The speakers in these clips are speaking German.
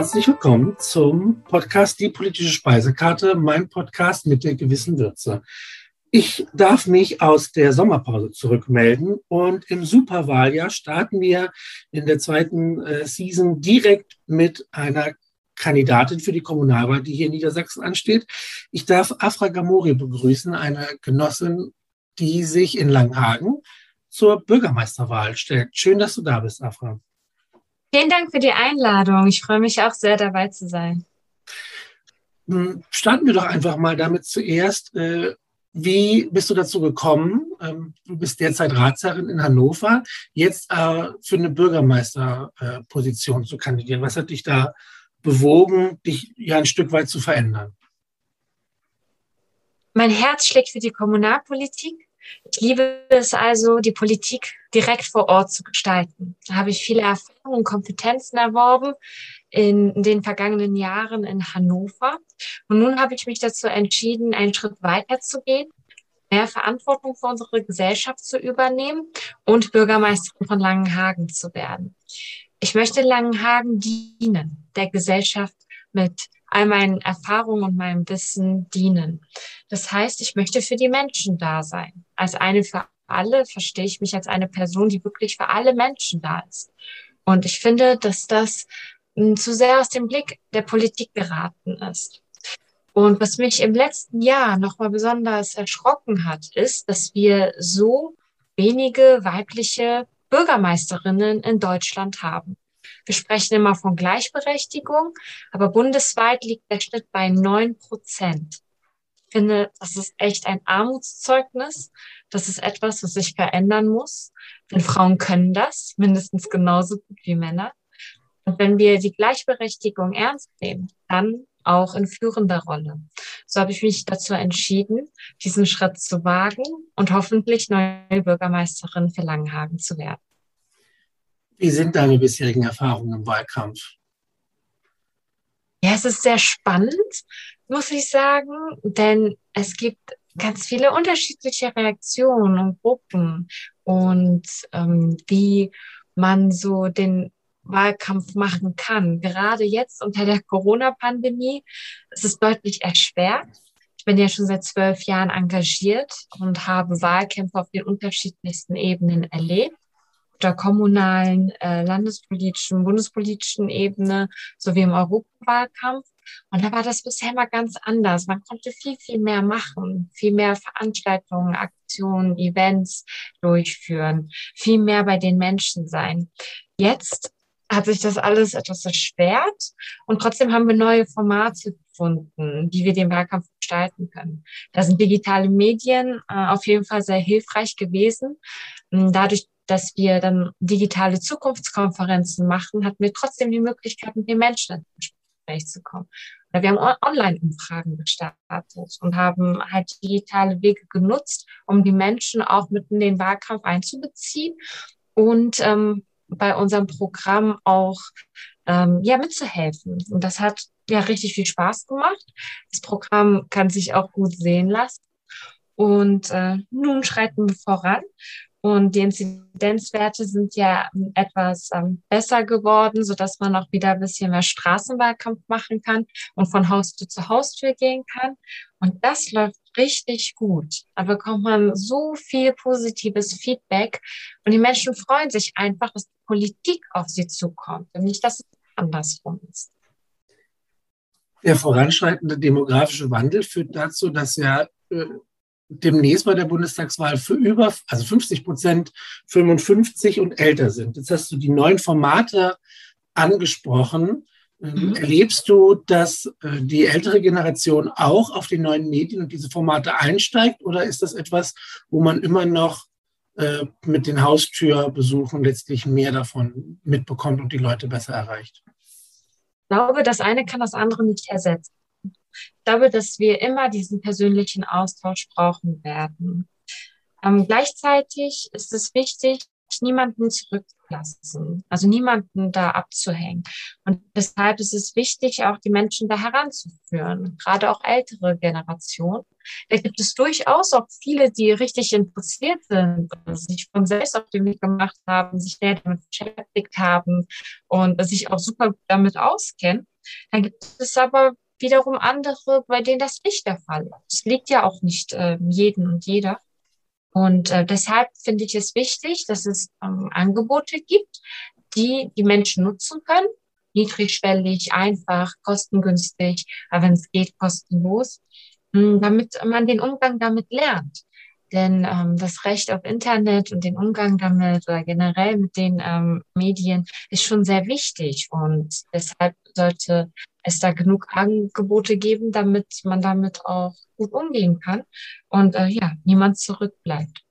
Herzlich willkommen zum Podcast Die politische Speisekarte, mein Podcast mit der gewissen Würze. Ich darf mich aus der Sommerpause zurückmelden und im Superwahljahr starten wir in der zweiten äh, Season direkt mit einer Kandidatin für die Kommunalwahl, die hier in Niedersachsen ansteht. Ich darf Afra Gamori begrüßen, eine Genossin, die sich in Langhagen zur Bürgermeisterwahl stellt. Schön, dass du da bist, Afra. Vielen Dank für die Einladung. Ich freue mich auch sehr, dabei zu sein. Starten wir doch einfach mal damit zuerst. Äh, wie bist du dazu gekommen? Ähm, du bist derzeit Ratsherrin in Hannover, jetzt äh, für eine Bürgermeisterposition zu kandidieren. Was hat dich da bewogen, dich ja ein Stück weit zu verändern? Mein Herz schlägt für die Kommunalpolitik. Ich liebe es also, die Politik direkt vor Ort zu gestalten. Da habe ich viele Erfahrungen und Kompetenzen erworben in den vergangenen Jahren in Hannover. Und nun habe ich mich dazu entschieden, einen Schritt weiter zu gehen, mehr Verantwortung für unsere Gesellschaft zu übernehmen und Bürgermeisterin von Langenhagen zu werden. Ich möchte Langenhagen dienen, der Gesellschaft mit all meinen Erfahrungen und meinem Wissen dienen. Das heißt, ich möchte für die Menschen da sein. Als eine für alle verstehe ich mich als eine Person, die wirklich für alle Menschen da ist. Und ich finde, dass das hm, zu sehr aus dem Blick der Politik geraten ist. Und was mich im letzten Jahr nochmal besonders erschrocken hat, ist, dass wir so wenige weibliche Bürgermeisterinnen in Deutschland haben. Wir sprechen immer von Gleichberechtigung, aber bundesweit liegt der Schnitt bei neun Prozent. Ich finde, das ist echt ein Armutszeugnis. Das ist etwas, was sich verändern muss. Denn Frauen können das mindestens genauso gut wie Männer. Und wenn wir die Gleichberechtigung ernst nehmen, dann auch in führender Rolle. So habe ich mich dazu entschieden, diesen Schritt zu wagen und hoffentlich neue Bürgermeisterin für Langenhagen zu werden. Wie sind deine bisherigen Erfahrungen im Wahlkampf? Ja, es ist sehr spannend, muss ich sagen, denn es gibt ganz viele unterschiedliche Reaktionen und Gruppen und ähm, wie man so den Wahlkampf machen kann. Gerade jetzt unter der Corona-Pandemie ist es deutlich erschwert. Ich bin ja schon seit zwölf Jahren engagiert und habe Wahlkämpfe auf den unterschiedlichsten Ebenen erlebt der kommunalen, äh, landespolitischen, bundespolitischen Ebene sowie im Europawahlkampf. Und da war das bisher mal ganz anders. Man konnte viel, viel mehr machen, viel mehr Veranstaltungen, Aktionen, Events durchführen, viel mehr bei den Menschen sein. Jetzt hat sich das alles etwas erschwert und trotzdem haben wir neue Formate gefunden, wie wir den Wahlkampf gestalten können. Da sind digitale Medien äh, auf jeden Fall sehr hilfreich gewesen. Dadurch, dass wir dann digitale Zukunftskonferenzen machen, hatten wir trotzdem die Möglichkeit, mit den Menschen ins Gespräch zu kommen. Wir haben Online-Umfragen gestartet und haben halt digitale Wege genutzt, um die Menschen auch mit in den Wahlkampf einzubeziehen und ähm, bei unserem Programm auch ähm, ja mitzuhelfen. Und das hat ja richtig viel Spaß gemacht. Das Programm kann sich auch gut sehen lassen. Und äh, nun schreiten wir voran und die Inzidenzwerte sind ja etwas ähm, besser geworden, so dass man auch wieder ein bisschen mehr Straßenwahlkampf machen kann und von Haustür zu Haustür gehen kann. Und das läuft richtig gut. Da bekommt man so viel positives Feedback und die Menschen freuen sich einfach, dass die Politik auf sie zukommt und nicht, dass es andersrum ist. Der voranschreitende demografische Wandel führt dazu, dass ja äh, demnächst bei der Bundestagswahl für über, also 50 Prozent 55 und älter sind. Jetzt hast du die neuen Formate angesprochen. Ähm, mhm. Erlebst du, dass äh, die ältere Generation auch auf die neuen Medien und diese Formate einsteigt oder ist das etwas, wo man immer noch äh, mit den Haustürbesuchen letztlich mehr davon mitbekommt und die Leute besser erreicht? Ich glaube, das eine kann das andere nicht ersetzen. Ich glaube, dass wir immer diesen persönlichen Austausch brauchen werden. Ähm, gleichzeitig ist es wichtig, niemanden zurückzuhalten. zurücklassen, also niemanden da abzuhängen. Und deshalb ist es wichtig, auch die Menschen da heranzuführen, gerade auch ältere Generationen. Da gibt es durchaus auch viele, die richtig interessiert sind, sich von selbst auf den Weg gemacht haben, sich näher damit beschäftigt haben und sich auch super damit auskennen. Dann gibt es aber wiederum andere, bei denen das nicht der Fall ist. Es liegt ja auch nicht äh, jeden und jeder. Und äh, deshalb finde ich es wichtig, dass es ähm, Angebote gibt, die die Menschen nutzen können. Niedrigschwellig, einfach, kostengünstig, aber wenn es geht, kostenlos, hm, damit man den Umgang damit lernt. Denn ähm, das Recht auf Internet und den Umgang damit oder generell mit den ähm, Medien ist schon sehr wichtig. Und deshalb sollte es da genug Angebote geben, damit man damit auch gut umgehen kann und äh, ja, niemand zurückbleibt.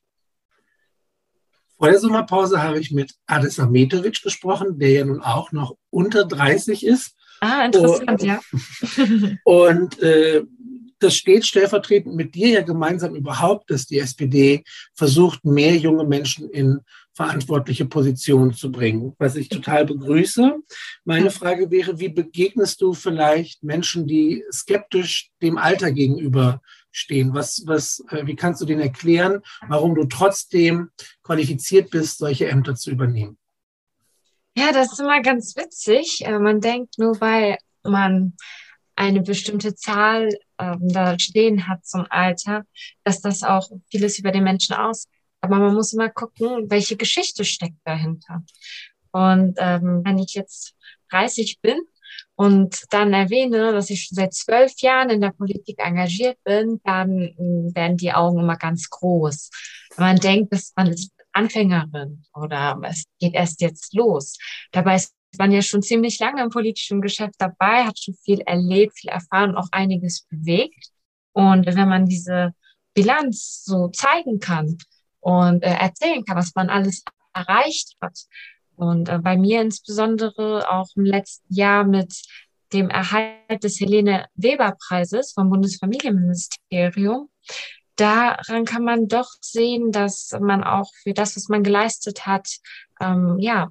Vor der Sommerpause habe ich mit Adis Ametovic gesprochen, der ja nun auch noch unter 30 ist. Ah, interessant, und, ja. und äh, das steht stellvertretend mit dir ja gemeinsam überhaupt, dass die SPD versucht, mehr junge Menschen in verantwortliche Positionen zu bringen, was ich total begrüße. Meine Frage wäre, wie begegnest du vielleicht Menschen, die skeptisch dem Alter gegenüber stehen? Was, was, äh, wie kannst du denen erklären, warum du trotzdem qualifiziert bist, solche Ämter zu übernehmen? Ja, das ist immer ganz witzig. Äh, man denkt nur, weil man eine bestimmte Zahl ähm, da stehen hat zum Alter, dass das auch vieles über den Menschen aus. Aber man muss immer gucken, welche Geschichte steckt dahinter. Und ähm, wenn ich jetzt 30 bin und dann erwähne, dass ich schon seit zwölf Jahren in der Politik engagiert bin, dann äh, werden die Augen immer ganz groß. Man denkt, dass man ist Anfängerin oder es geht erst jetzt los. Dabei ist man ja schon ziemlich lange im politischen Geschäft dabei, hat schon viel erlebt, viel erfahren, auch einiges bewegt. Und wenn man diese Bilanz so zeigen kann und äh, erzählen kann, was man alles erreicht hat, und äh, bei mir insbesondere auch im letzten Jahr mit dem Erhalt des Helene Weber Preises vom Bundesfamilienministerium, daran kann man doch sehen, dass man auch für das, was man geleistet hat, ähm, ja,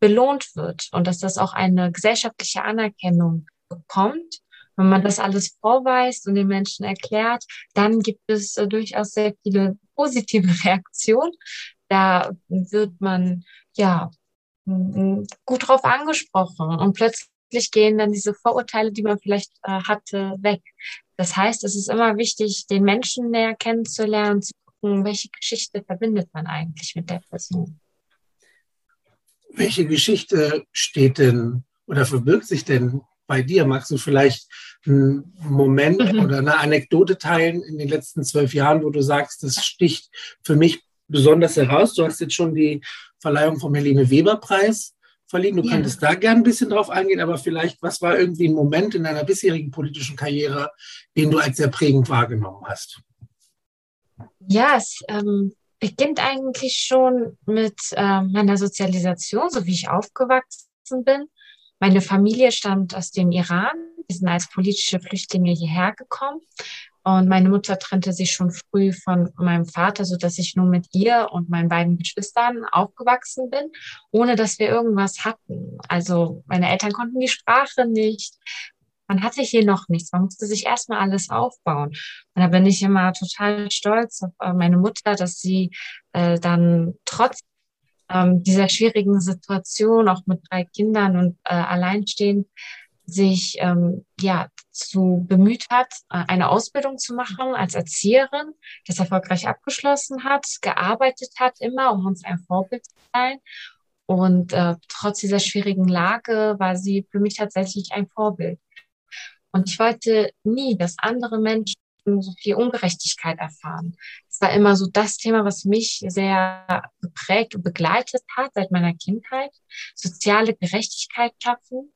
belohnt wird und dass das auch eine gesellschaftliche Anerkennung bekommt. Wenn man das alles vorweist und den Menschen erklärt, dann gibt es äh, durchaus sehr viele positive Reaktionen. Da wird man ja gut drauf angesprochen und plötzlich gehen dann diese Vorurteile, die man vielleicht äh, hatte, weg. Das heißt, es ist immer wichtig, den Menschen näher kennenzulernen, zu gucken, welche Geschichte verbindet man eigentlich mit der Person. Welche Geschichte steht denn oder verbirgt sich denn bei dir? Magst du vielleicht einen Moment mhm. oder eine Anekdote teilen in den letzten zwölf Jahren, wo du sagst, das sticht für mich besonders heraus? Du hast jetzt schon die Verleihung vom Helene Weber Preis verliehen. Du ja. könntest da gerne ein bisschen drauf eingehen, aber vielleicht, was war irgendwie ein Moment in deiner bisherigen politischen Karriere, den du als sehr prägend wahrgenommen hast? Ja, es ähm, beginnt eigentlich schon mit äh, meiner Sozialisation, so wie ich aufgewachsen bin. Meine Familie stammt aus dem Iran. Wir sind als politische Flüchtlinge hierher gekommen. Und meine Mutter trennte sich schon früh von meinem Vater, so dass ich nur mit ihr und meinen beiden Geschwistern aufgewachsen bin, ohne dass wir irgendwas hatten. Also meine Eltern konnten die Sprache nicht man hatte hier noch nichts. Man musste sich erstmal alles aufbauen. Und da bin ich immer total stolz auf äh, meine Mutter, dass sie äh, dann trotz ähm, dieser schwierigen Situation, auch mit drei Kindern und äh, alleinstehend, sich ähm, ja zu bemüht hat, äh, eine Ausbildung zu machen als Erzieherin, das erfolgreich abgeschlossen hat, gearbeitet hat immer, um uns ein Vorbild zu sein. Und äh, trotz dieser schwierigen Lage war sie für mich tatsächlich ein Vorbild. Und ich wollte nie, dass andere Menschen so viel Ungerechtigkeit erfahren. Es war immer so das Thema, was mich sehr geprägt und begleitet hat seit meiner Kindheit. Soziale Gerechtigkeit schaffen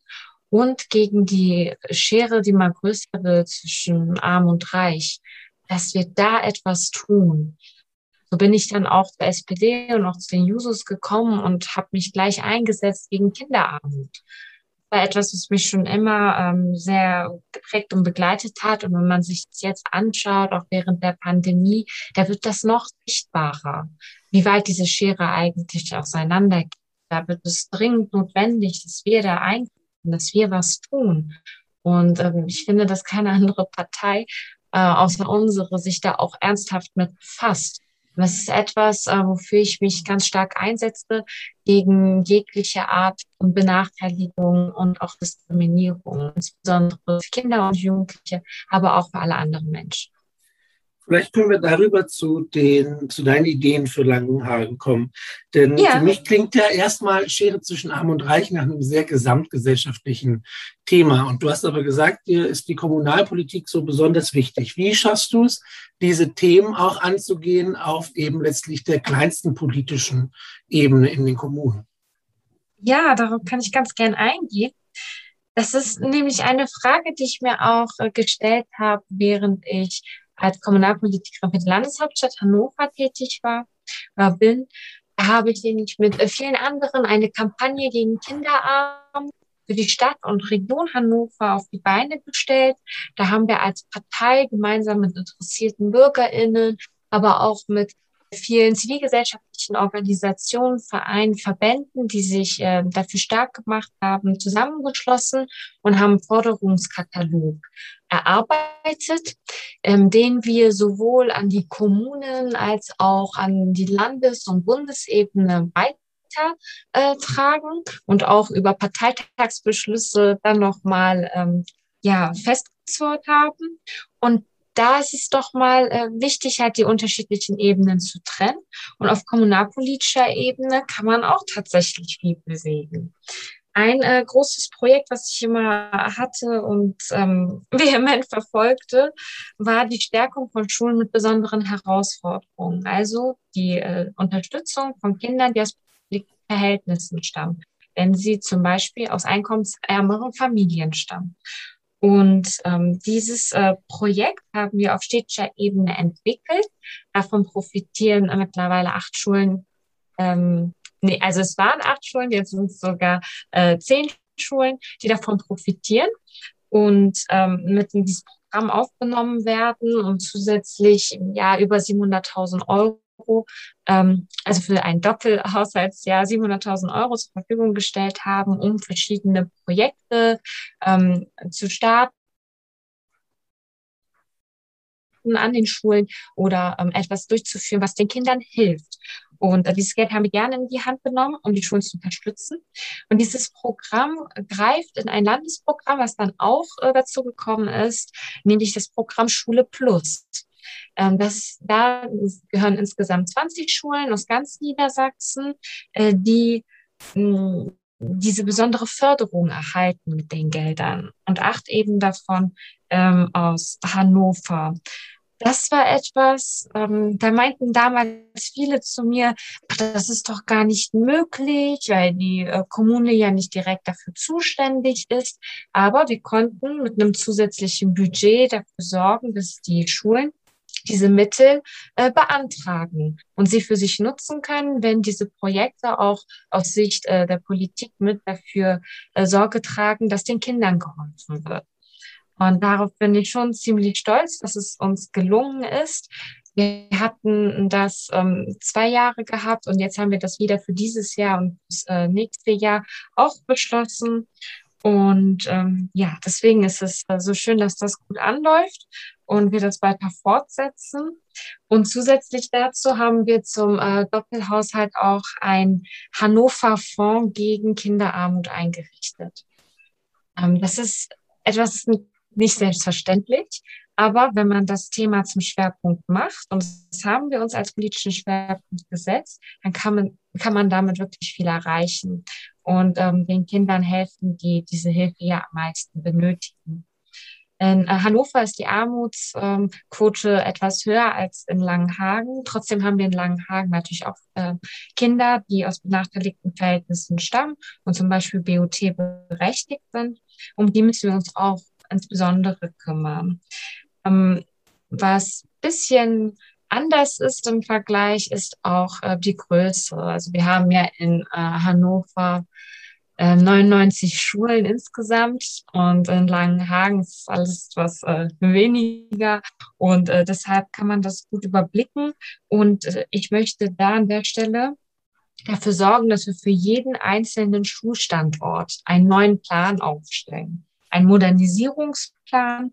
und gegen die Schere, die mal größer wird zwischen arm und reich, dass wir da etwas tun. So bin ich dann auch zur SPD und auch zu den Jusos gekommen und habe mich gleich eingesetzt gegen Kinderarmut war etwas, was mich schon immer ähm, sehr geprägt und begleitet hat. Und wenn man sich das jetzt anschaut, auch während der Pandemie, da wird das noch sichtbarer, wie weit diese Schere eigentlich auseinander geht. da wird es dringend notwendig, dass wir da eingreifen, dass wir was tun. Und ähm, ich finde, dass keine andere Partei äh, außer unsere sich da auch ernsthaft mit befasst. Das ist etwas, äh, wofür ich mich ganz stark einsetze, gegen jegliche Art von Benachteiligung und auch Diskriminierung, insbesondere für Kinder und Jugendliche, aber auch für alle anderen Menschen. Vielleicht können wir darüber zu, den, zu deinen Ideen für Langenhagen kommen. Denn ja. für mich klingt ja erstmal Schere zwischen Arm und Reich nach einem sehr gesamtgesellschaftlichen Thema. Und du hast aber gesagt, dir ist die Kommunalpolitik so besonders wichtig. Wie schaffst du es, diese Themen auch anzugehen auf eben letztlich der kleinsten politischen Ebene in den Kommunen? Ja, darauf kann ich ganz gern eingehen. Das ist nämlich eine Frage, die ich mir auch äh, gestellt habe, während ich als Kommunalpolitikerin für die Landeshauptstadt Hannover tätig war, äh, bin, habe ich nämlich mit äh, vielen anderen eine Kampagne gegen Kinderarmut für die Stadt und Region Hannover auf die Beine gestellt. Da haben wir als Partei gemeinsam mit interessierten BürgerInnen, aber auch mit vielen zivilgesellschaftlichen Organisationen, Vereinen, Verbänden, die sich äh, dafür stark gemacht haben, zusammengeschlossen und haben einen Forderungskatalog erarbeitet, ähm, den wir sowohl an die Kommunen als auch an die Landes- und Bundesebene weitertragen äh, und auch über Parteitagsbeschlüsse dann nochmal ähm, ja, festgezurrt haben. Und da ist es doch mal äh, wichtig, halt die unterschiedlichen Ebenen zu trennen. Und auf kommunalpolitischer Ebene kann man auch tatsächlich viel bewegen. Ein äh, großes Projekt, was ich immer hatte und ähm, vehement verfolgte, war die Stärkung von Schulen mit besonderen Herausforderungen. Also die äh, Unterstützung von Kindern, die aus Verhältnissen stammen, wenn sie zum Beispiel aus einkommensärmeren Familien stammen. Und ähm, dieses äh, Projekt haben wir auf städtischer Ebene entwickelt. Davon profitieren mittlerweile acht Schulen. Ähm, nee, also es waren acht Schulen, jetzt sind es sogar äh, zehn Schulen, die davon profitieren und ähm, mit in dieses Programm aufgenommen werden und zusätzlich im Jahr über 700.000 Euro Euro, ähm, also für ein Doppelhaushaltsjahr 700.000 Euro zur Verfügung gestellt haben, um verschiedene Projekte ähm, zu starten an den Schulen oder ähm, etwas durchzuführen, was den Kindern hilft. Und äh, dieses Geld haben wir gerne in die Hand genommen, um die Schulen zu unterstützen. Und dieses Programm greift in ein Landesprogramm, was dann auch äh, dazu gekommen ist, nämlich das Programm Schule Plus. Ähm, das, da gehören insgesamt 20 Schulen aus ganz Niedersachsen, äh, die mh, diese besondere Förderung erhalten mit den Geldern und acht eben davon ähm, aus Hannover. Das war etwas, ähm, da meinten damals viele zu mir, das ist doch gar nicht möglich, weil die äh, Kommune ja nicht direkt dafür zuständig ist. Aber wir konnten mit einem zusätzlichen Budget dafür sorgen, dass die Schulen diese Mittel äh, beantragen und sie für sich nutzen können, wenn diese Projekte auch aus Sicht äh, der Politik mit dafür äh, Sorge tragen, dass den Kindern geholfen wird. Und darauf bin ich schon ziemlich stolz, dass es uns gelungen ist. Wir hatten das ähm, zwei Jahre gehabt und jetzt haben wir das wieder für dieses Jahr und das äh, nächste Jahr auch beschlossen. Und ähm, ja, deswegen ist es äh, so schön, dass das gut anläuft und wir das weiter fortsetzen. Und zusätzlich dazu haben wir zum äh, Doppelhaushalt auch ein Hannover Fonds gegen Kinderarmut eingerichtet. Ähm, das ist etwas nicht selbstverständlich, aber wenn man das Thema zum Schwerpunkt macht, und das haben wir uns als politischen Schwerpunkt gesetzt, dann kann man, kann man damit wirklich viel erreichen und ähm, den Kindern helfen, die diese Hilfe ja am meisten benötigen. In äh, Hannover ist die Armutsquote ähm, etwas höher als in Langenhagen. Trotzdem haben wir in Langenhagen natürlich auch äh, Kinder, die aus benachteiligten Verhältnissen stammen und zum Beispiel BOT berechtigt sind. Um die müssen wir uns auch insbesondere kümmern. Ähm, was bisschen anders ist im Vergleich, ist auch äh, die Größe. Also wir haben ja in äh, Hannover äh, 99 Schulen insgesamt und in Langenhagen ist alles etwas äh, weniger und äh, deshalb kann man das gut überblicken. Und äh, ich möchte da an der Stelle dafür sorgen, dass wir für jeden einzelnen Schulstandort einen neuen Plan aufstellen. Einen Modernisierungsplan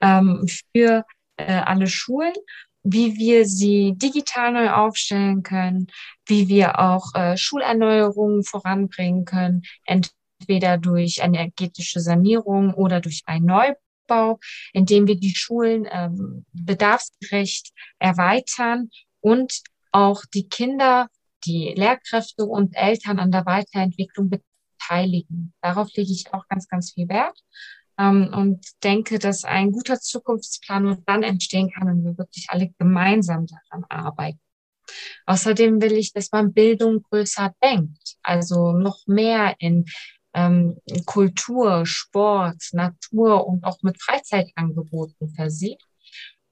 ähm, für äh, alle Schulen, wie wir sie digital neu aufstellen können, wie wir auch äh, Schulerneuerungen voranbringen können, entweder durch energetische Sanierung oder durch einen Neubau, indem wir die Schulen ähm, bedarfsgerecht erweitern und auch die Kinder, die Lehrkräfte und Eltern an der Weiterentwicklung beteiligen. Darauf lege ich auch ganz, ganz viel Wert ähm, und denke, dass ein guter Zukunftsplan nur dann entstehen kann, wenn wir wirklich alle gemeinsam daran arbeiten. Außerdem will ich, dass man Bildung größer denkt, also noch mehr in ähm, Kultur, Sport, Natur und auch mit Freizeitangeboten versieht.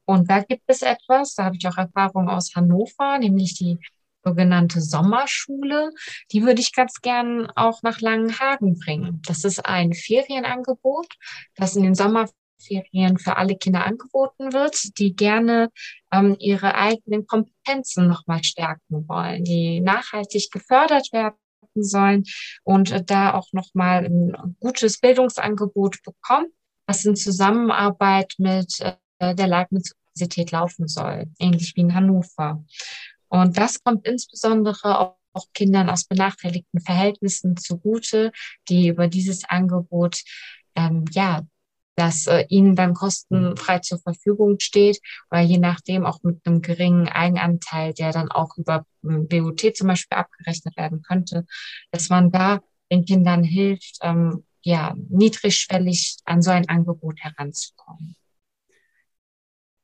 Und da gibt es etwas, da habe ich auch Erfahrung aus Hannover, nämlich die sogenannte Sommerschule. Die würde ich ganz gern auch nach Langenhagen bringen. Das ist ein Ferienangebot, das in den Sommerferien für alle Kinder angeboten wird, die gerne ähm, ihre eigenen Kompetenzen nochmal stärken wollen, die nachhaltig gefördert werden sollen und äh, da auch nochmal ein gutes Bildungsangebot bekommen, was in Zusammenarbeit mit äh, der Leibniz Universität laufen soll, ähnlich wie in Hannover. Und das kommt insbesondere auch, auch Kindern aus benachteiligten Verhältnissen zugute, die über dieses Angebot, ähm, ja, das äh, ihnen dann kostenfrei zur Verfügung steht oder je nachdem auch mit einem geringen Eigenanteil, der dann auch über ähm, BOT zum Beispiel abgerechnet werden könnte, dass man da den Kindern hilft, ähm, ja, niedrigschwellig an so ein Angebot heranzukommen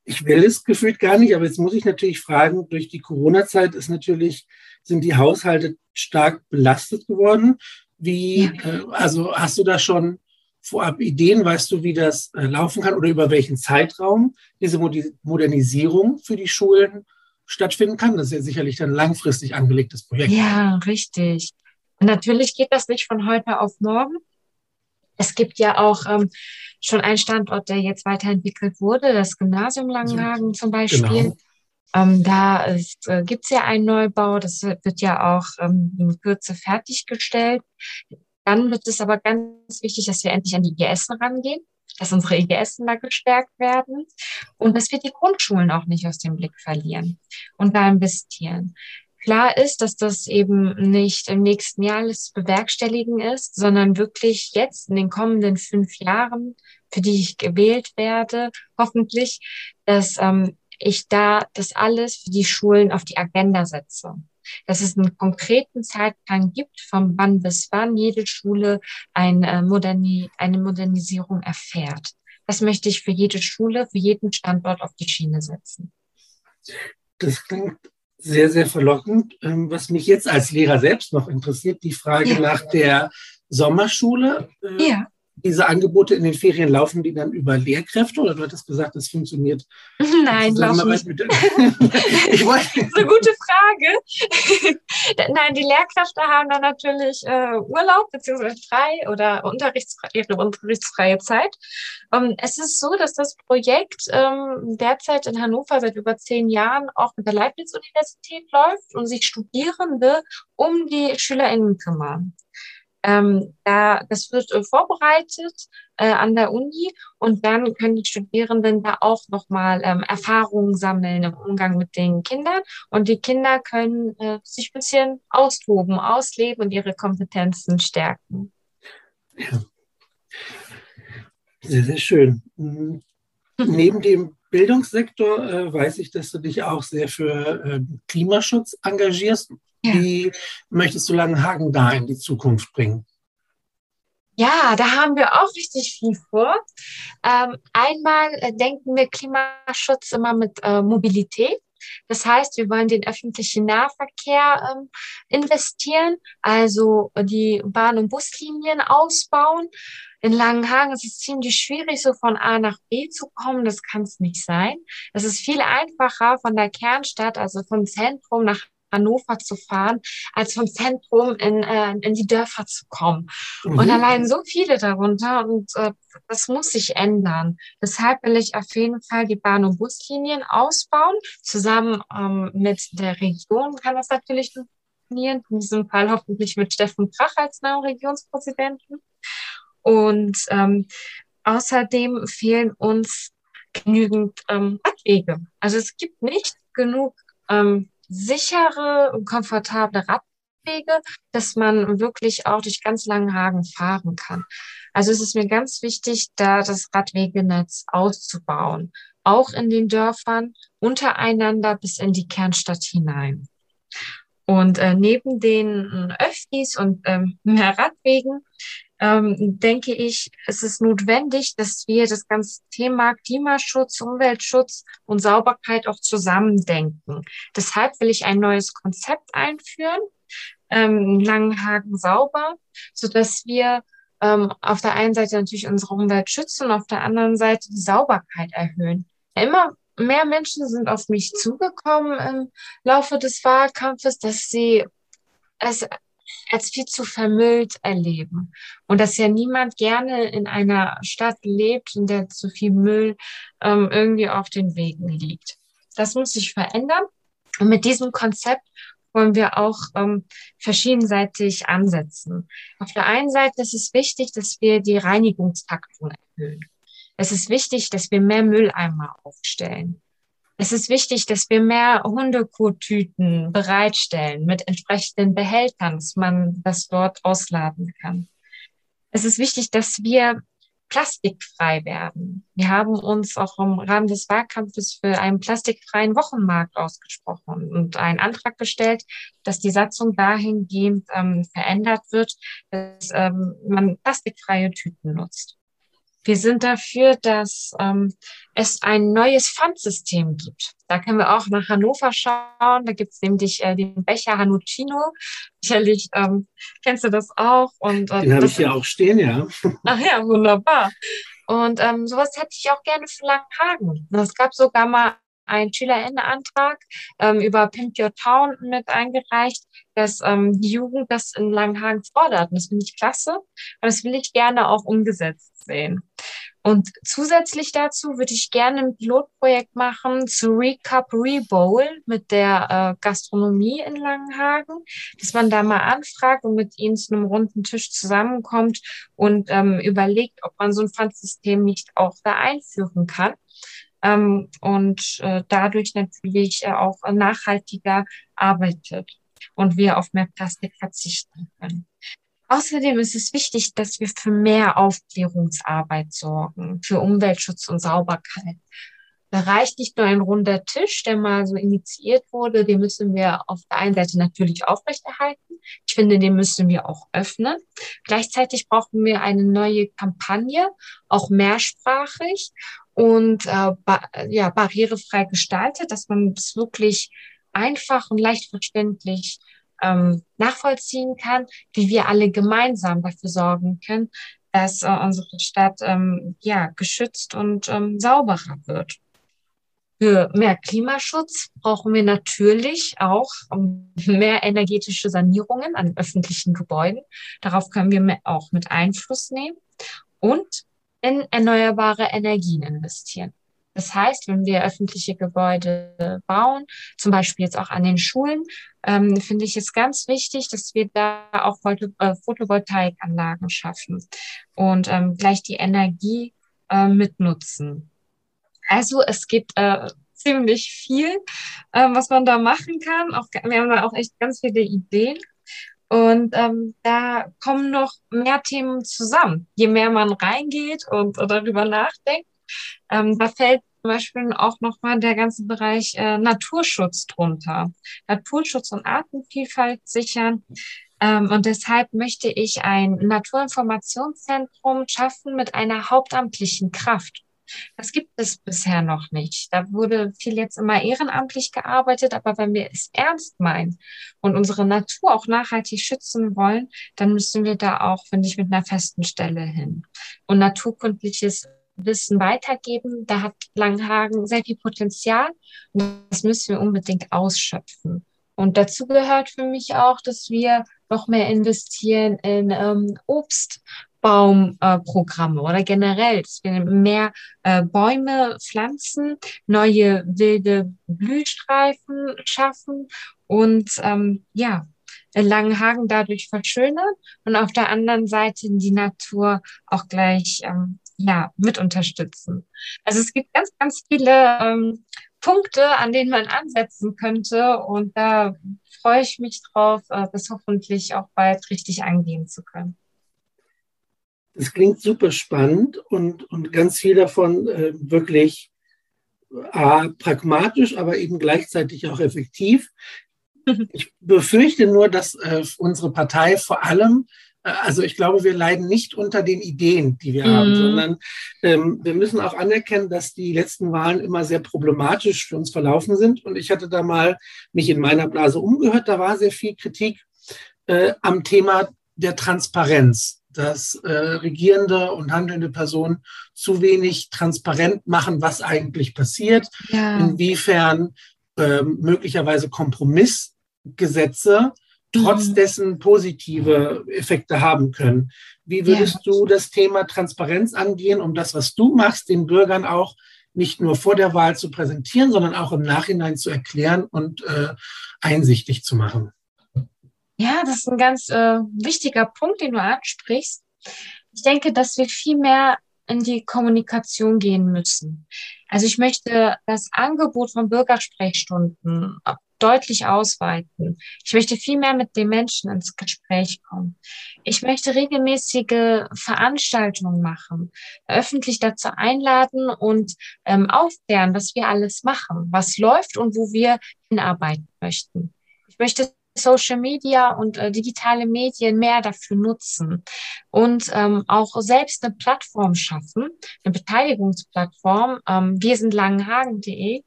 ich will es gefühlt gar nicht, aber jetzt muss ich natürlich fragen, durch die Corona-Zeit ist natürlich, sind die Haushalte stark belastet geworden. Wie, äh, also hast du da schon vorab Ideen, weißt du, wie das äh, laufen kann oder über welchen Zeitraum diese Modernisierung für die Schulen stattfinden kann? Das ist ja sicherlich dann langfristig angelegtes Projekt. Ja, richtig. natürlich geht das nicht von heute auf morgen. Es gibt ja auch ähm, schon einen Standort, der jetzt weiterentwickelt wurde, das Gymnasium Langenhagen zum Beispiel. Genau. Ähm, da äh, gibt es ja einen Neubau, das wird ja auch ähm, in Kürze fertiggestellt. Dann wird es aber ganz wichtig, dass wir endlich an die IGS rangehen, dass unsere IGS da gestärkt werden und dass wir die Grundschulen auch nicht aus dem Blick verlieren und da investieren. Klar ist, dass das eben nicht im nächsten Jahr alles bewerkstelligen ist, sondern wirklich jetzt in den kommenden fünf Jahren, für die ich gewählt werde, hoffentlich, dass ähm, ich da das alles für die Schulen auf die Agenda setze. Dass es einen konkreten Zeitplan gibt, von wann bis wann jede Schule ein, äh, Moderni eine Modernisierung erfährt. Das möchte ich für jede Schule, für jeden Standort auf die Schiene setzen. Das klingt sehr, sehr verlockend. Ähm, was mich jetzt als Lehrer selbst noch interessiert, die Frage ja. nach der Sommerschule. Äh, ja diese Angebote in den Ferien laufen die dann über Lehrkräfte oder du hattest gesagt, das funktioniert? Nein, laufen nicht. Mit, ich wollte. das ist eine gute Frage. Nein, die Lehrkräfte haben dann natürlich äh, Urlaub beziehungsweise frei oder unterrichtsfrei, ihre unterrichtsfreie Zeit. Ähm, es ist so, dass das Projekt ähm, derzeit in Hannover seit über zehn Jahren auch mit der Leibniz-Universität läuft und sich Studierende um die SchülerInnen kümmern. Ähm, da, das wird äh, vorbereitet äh, an der Uni und dann können die Studierenden da auch nochmal ähm, Erfahrungen sammeln im Umgang mit den Kindern und die Kinder können äh, sich ein bisschen austoben, ausleben und ihre Kompetenzen stärken. Ja. Sehr, sehr schön. Mhm. Neben dem Bildungssektor äh, weiß ich, dass du dich auch sehr für äh, Klimaschutz engagierst. Ja. Wie möchtest du Langenhagen da in die Zukunft bringen? Ja, da haben wir auch richtig viel vor. Ähm, einmal äh, denken wir Klimaschutz immer mit äh, Mobilität. Das heißt, wir wollen den öffentlichen Nahverkehr ähm, investieren, also die Bahn- und Buslinien ausbauen. In Langenhagen ist es ziemlich schwierig, so von A nach B zu kommen. Das kann es nicht sein. Es ist viel einfacher von der Kernstadt, also vom Zentrum nach Hannover zu fahren, als vom Zentrum in, äh, in die Dörfer zu kommen. Mhm. Und allein so viele darunter und äh, das muss sich ändern. Deshalb will ich auf jeden Fall die Bahn- und Buslinien ausbauen. Zusammen ähm, mit der Region kann das natürlich definieren, in diesem Fall hoffentlich mit Steffen Krach als neuen Regionspräsidenten. Und ähm, außerdem fehlen uns genügend ähm, Radwege. Also es gibt nicht genug ähm, sichere und komfortable Radwege, dass man wirklich auch durch ganz Langenhagen fahren kann. Also es ist mir ganz wichtig, da das Radwegenetz auszubauen, auch in den Dörfern untereinander bis in die Kernstadt hinein. Und äh, neben den Öffis und ähm, mehr Radwegen ähm, denke ich, es ist notwendig, dass wir das ganze Thema Klimaschutz, Umweltschutz und Sauberkeit auch zusammendenken. Deshalb will ich ein neues Konzept einführen, ähm, Langenhagen sauber, so dass wir ähm, auf der einen Seite natürlich unsere Umwelt schützen und auf der anderen Seite die Sauberkeit erhöhen. Immer mehr Menschen sind auf mich zugekommen im Laufe des Wahlkampfes, dass sie es als viel zu vermüllt erleben. Und dass ja niemand gerne in einer Stadt lebt, in der zu viel Müll ähm, irgendwie auf den Wegen liegt. Das muss sich verändern. Und mit diesem Konzept wollen wir auch ähm, verschiedenseitig ansetzen. Auf der einen Seite ist es wichtig, dass wir die Reinigungstaktung erhöhen. Es ist wichtig, dass wir mehr Mülleimer aufstellen. Es ist wichtig, dass wir mehr Hundekottüten bereitstellen mit entsprechenden Behältern, dass man das dort ausladen kann. Es ist wichtig, dass wir plastikfrei werden. Wir haben uns auch im Rahmen des Wahlkampfes für einen plastikfreien Wochenmarkt ausgesprochen und einen Antrag gestellt, dass die Satzung dahingehend ähm, verändert wird, dass ähm, man plastikfreie Tüten nutzt. Wir sind dafür, dass ähm, es ein neues Pfandsystem gibt. Da können wir auch nach Hannover schauen. Da gibt es nämlich äh, den Becher Hanuccino. Sicherlich ähm, kennst du das auch. Und, äh, den habe ich hier auch stehen, ja. Ach ja, wunderbar. Und ähm, sowas hätte ich auch gerne für Langenhagen. Es gab sogar mal einen Schülerinnenantrag ähm, über Pimp Your Town mit eingereicht, dass ähm, die Jugend das in Langenhagen fordert. Und das finde ich klasse. Und das will ich gerne auch umgesetzt sehen. Und zusätzlich dazu würde ich gerne ein Pilotprojekt machen zu Recap Rebowl mit der äh, Gastronomie in Langenhagen, dass man da mal anfragt und mit ihnen zu einem runden Tisch zusammenkommt und ähm, überlegt, ob man so ein Pfandsystem nicht auch da einführen kann ähm, und äh, dadurch natürlich äh, auch nachhaltiger arbeitet und wir auf mehr Plastik verzichten können. Außerdem ist es wichtig, dass wir für mehr Aufklärungsarbeit sorgen, für Umweltschutz und Sauberkeit. Da reicht nicht nur ein runder Tisch, der mal so initiiert wurde, den müssen wir auf der einen Seite natürlich aufrechterhalten. Ich finde, den müssen wir auch öffnen. Gleichzeitig brauchen wir eine neue Kampagne, auch mehrsprachig und äh, ba ja, barrierefrei gestaltet, dass man es wirklich einfach und leicht verständlich ähm, nachvollziehen kann, wie wir alle gemeinsam dafür sorgen können, dass äh, unsere Stadt ähm, ja geschützt und ähm, sauberer wird. Für mehr Klimaschutz brauchen wir natürlich auch ähm, mehr energetische Sanierungen an öffentlichen Gebäuden. Darauf können wir auch mit Einfluss nehmen. Und in erneuerbare Energien investieren. Das heißt, wenn wir öffentliche Gebäude bauen, zum Beispiel jetzt auch an den Schulen, ähm, finde ich es ganz wichtig, dass wir da auch äh, Photovoltaikanlagen schaffen und ähm, gleich die Energie äh, mitnutzen. Also es gibt äh, ziemlich viel, äh, was man da machen kann. Auch, wir haben da auch echt ganz viele Ideen. Und ähm, da kommen noch mehr Themen zusammen. Je mehr man reingeht und darüber nachdenkt, ähm, da fällt zum Beispiel auch nochmal der ganze Bereich äh, Naturschutz drunter. Naturschutz und Artenvielfalt sichern. Ähm, und deshalb möchte ich ein Naturinformationszentrum schaffen mit einer hauptamtlichen Kraft. Das gibt es bisher noch nicht. Da wurde viel jetzt immer ehrenamtlich gearbeitet, aber wenn wir es ernst meinen und unsere Natur auch nachhaltig schützen wollen, dann müssen wir da auch, finde ich, mit einer festen Stelle hin. Und naturkundliches Wissen weitergeben, da hat Langhagen sehr viel Potenzial und das müssen wir unbedingt ausschöpfen. Und dazu gehört für mich auch, dass wir noch mehr investieren in ähm, Obst Baumprogramme äh, oder generell, dass wir mehr äh, Bäume pflanzen, neue wilde Blühstreifen schaffen und ähm, ja, Langenhagen dadurch verschönern und auf der anderen Seite die Natur auch gleich ähm, ja, mit unterstützen. Also es gibt ganz, ganz viele ähm, Punkte, an denen man ansetzen könnte und da freue ich mich drauf, äh, das hoffentlich auch bald richtig angehen zu können. Das klingt super spannend und, und ganz viel davon äh, wirklich äh, pragmatisch, aber eben gleichzeitig auch effektiv. Ich befürchte nur, dass äh, unsere Partei vor allem, äh, also ich glaube, wir leiden nicht unter den Ideen, die wir mhm. haben, sondern ähm, wir müssen auch anerkennen, dass die letzten Wahlen immer sehr problematisch für uns verlaufen sind. Und ich hatte da mal mich in meiner Blase umgehört, da war sehr viel Kritik äh, am Thema der Transparenz dass äh, regierende und handelnde Personen zu wenig transparent machen, was eigentlich passiert, ja. inwiefern äh, möglicherweise Kompromissgesetze trotz mhm. dessen positive Effekte haben können. Wie würdest ja. du das Thema Transparenz angehen, um das, was du machst, den Bürgern auch nicht nur vor der Wahl zu präsentieren, sondern auch im Nachhinein zu erklären und äh, einsichtig zu machen? Ja, das ist ein ganz äh, wichtiger Punkt, den du ansprichst. Ich denke, dass wir viel mehr in die Kommunikation gehen müssen. Also ich möchte das Angebot von Bürgersprechstunden deutlich ausweiten. Ich möchte viel mehr mit den Menschen ins Gespräch kommen. Ich möchte regelmäßige Veranstaltungen machen, öffentlich dazu einladen und ähm, aufklären, was wir alles machen, was läuft und wo wir hinarbeiten möchten. Ich möchte Social Media und äh, digitale Medien mehr dafür nutzen und ähm, auch selbst eine Plattform schaffen, eine Beteiligungsplattform, ähm, wir sind langenhagen.de,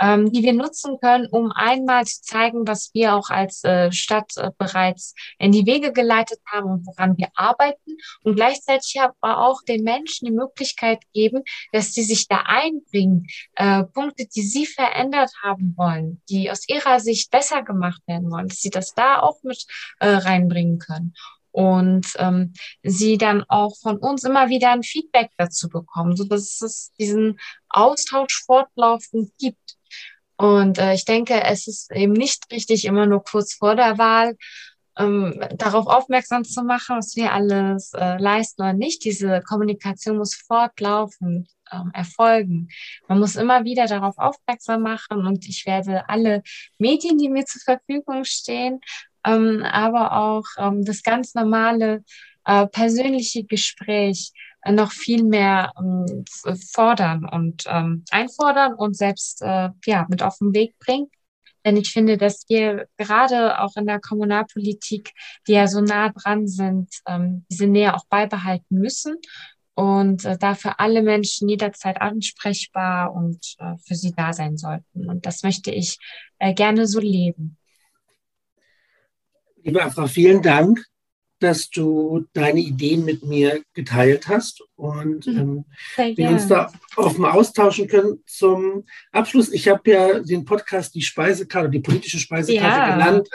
ähm, die wir nutzen können, um einmal zu zeigen, was wir auch als äh, Stadt äh, bereits in die Wege geleitet haben und woran wir arbeiten. Und gleichzeitig aber auch den Menschen die Möglichkeit geben, dass sie sich da einbringen, äh, Punkte, die sie verändert haben wollen, die aus ihrer Sicht besser gemacht werden wollen, dass sie das da auch mit äh, reinbringen können und ähm, sie dann auch von uns immer wieder ein Feedback dazu bekommen, so dass es diesen Austausch fortlaufend gibt. Und äh, ich denke, es ist eben nicht richtig, immer nur kurz vor der Wahl ähm, darauf aufmerksam zu machen, was wir alles äh, leisten oder nicht. Diese Kommunikation muss fortlaufend ähm, erfolgen. Man muss immer wieder darauf aufmerksam machen und ich werde alle Medien, die mir zur Verfügung stehen, ähm, aber auch ähm, das ganz normale äh, persönliche Gespräch äh, noch viel mehr ähm, fordern und ähm, einfordern und selbst äh, ja mit auf den Weg bringen. Denn ich finde, dass wir gerade auch in der Kommunalpolitik, die ja so nah dran sind, ähm, diese Nähe auch beibehalten müssen und äh, dafür alle Menschen jederzeit ansprechbar und äh, für sie da sein sollten. Und das möchte ich äh, gerne so leben. Liebe Afra, vielen Dank, dass du deine Ideen mit mir geteilt hast und mhm. ähm, wir uns da offen austauschen können. Zum Abschluss, ich habe ja den Podcast die Speisekarte, die politische Speisekarte ja. genannt,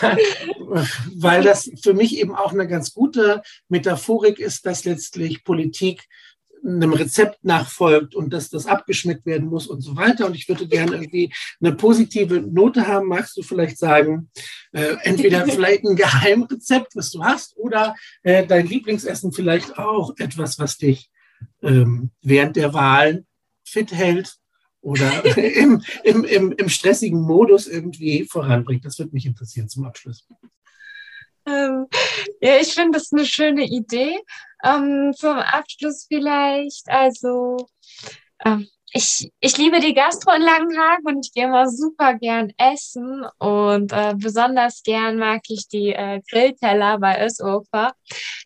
weil, weil das für mich eben auch eine ganz gute Metaphorik ist, dass letztlich Politik einem Rezept nachfolgt und dass das abgeschmeckt werden muss und so weiter. Und ich würde gerne irgendwie eine positive Note haben. Magst du vielleicht sagen, äh, entweder vielleicht ein Geheimrezept, was du hast, oder äh, dein Lieblingsessen vielleicht auch etwas, was dich ähm, während der Wahlen fit hält oder im, im, im, im stressigen Modus irgendwie voranbringt. Das würde mich interessieren zum Abschluss. Ähm, ja, ich finde das eine schöne Idee. Ähm, zum Abschluss vielleicht, also ähm, ich, ich liebe die Gastro in Langenhagen und ich gehe immer super gern essen und äh, besonders gern mag ich die äh, Grillteller bei Ösofer.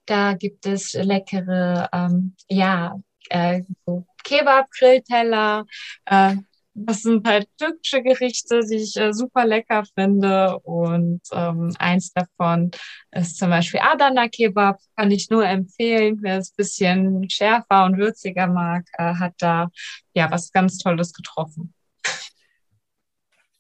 Da gibt es leckere, ähm, ja, äh, so Kebab-Grillteller, äh, das sind halt türkische Gerichte, die ich äh, super lecker finde. Und ähm, eins davon ist zum Beispiel Adana Kebab. Kann ich nur empfehlen. Wer es ein bisschen schärfer und würziger mag, äh, hat da ja was ganz Tolles getroffen.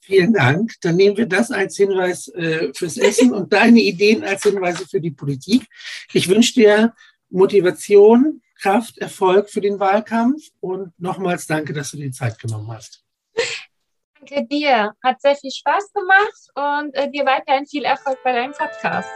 Vielen Dank. Dann nehmen wir das als Hinweis äh, fürs Essen und deine Ideen als Hinweise für die Politik. Ich wünsche dir Motivation, Kraft, Erfolg für den Wahlkampf und nochmals danke, dass du dir die Zeit genommen hast. Danke dir. Hat sehr viel Spaß gemacht und äh, dir weiterhin viel Erfolg bei deinem Podcast.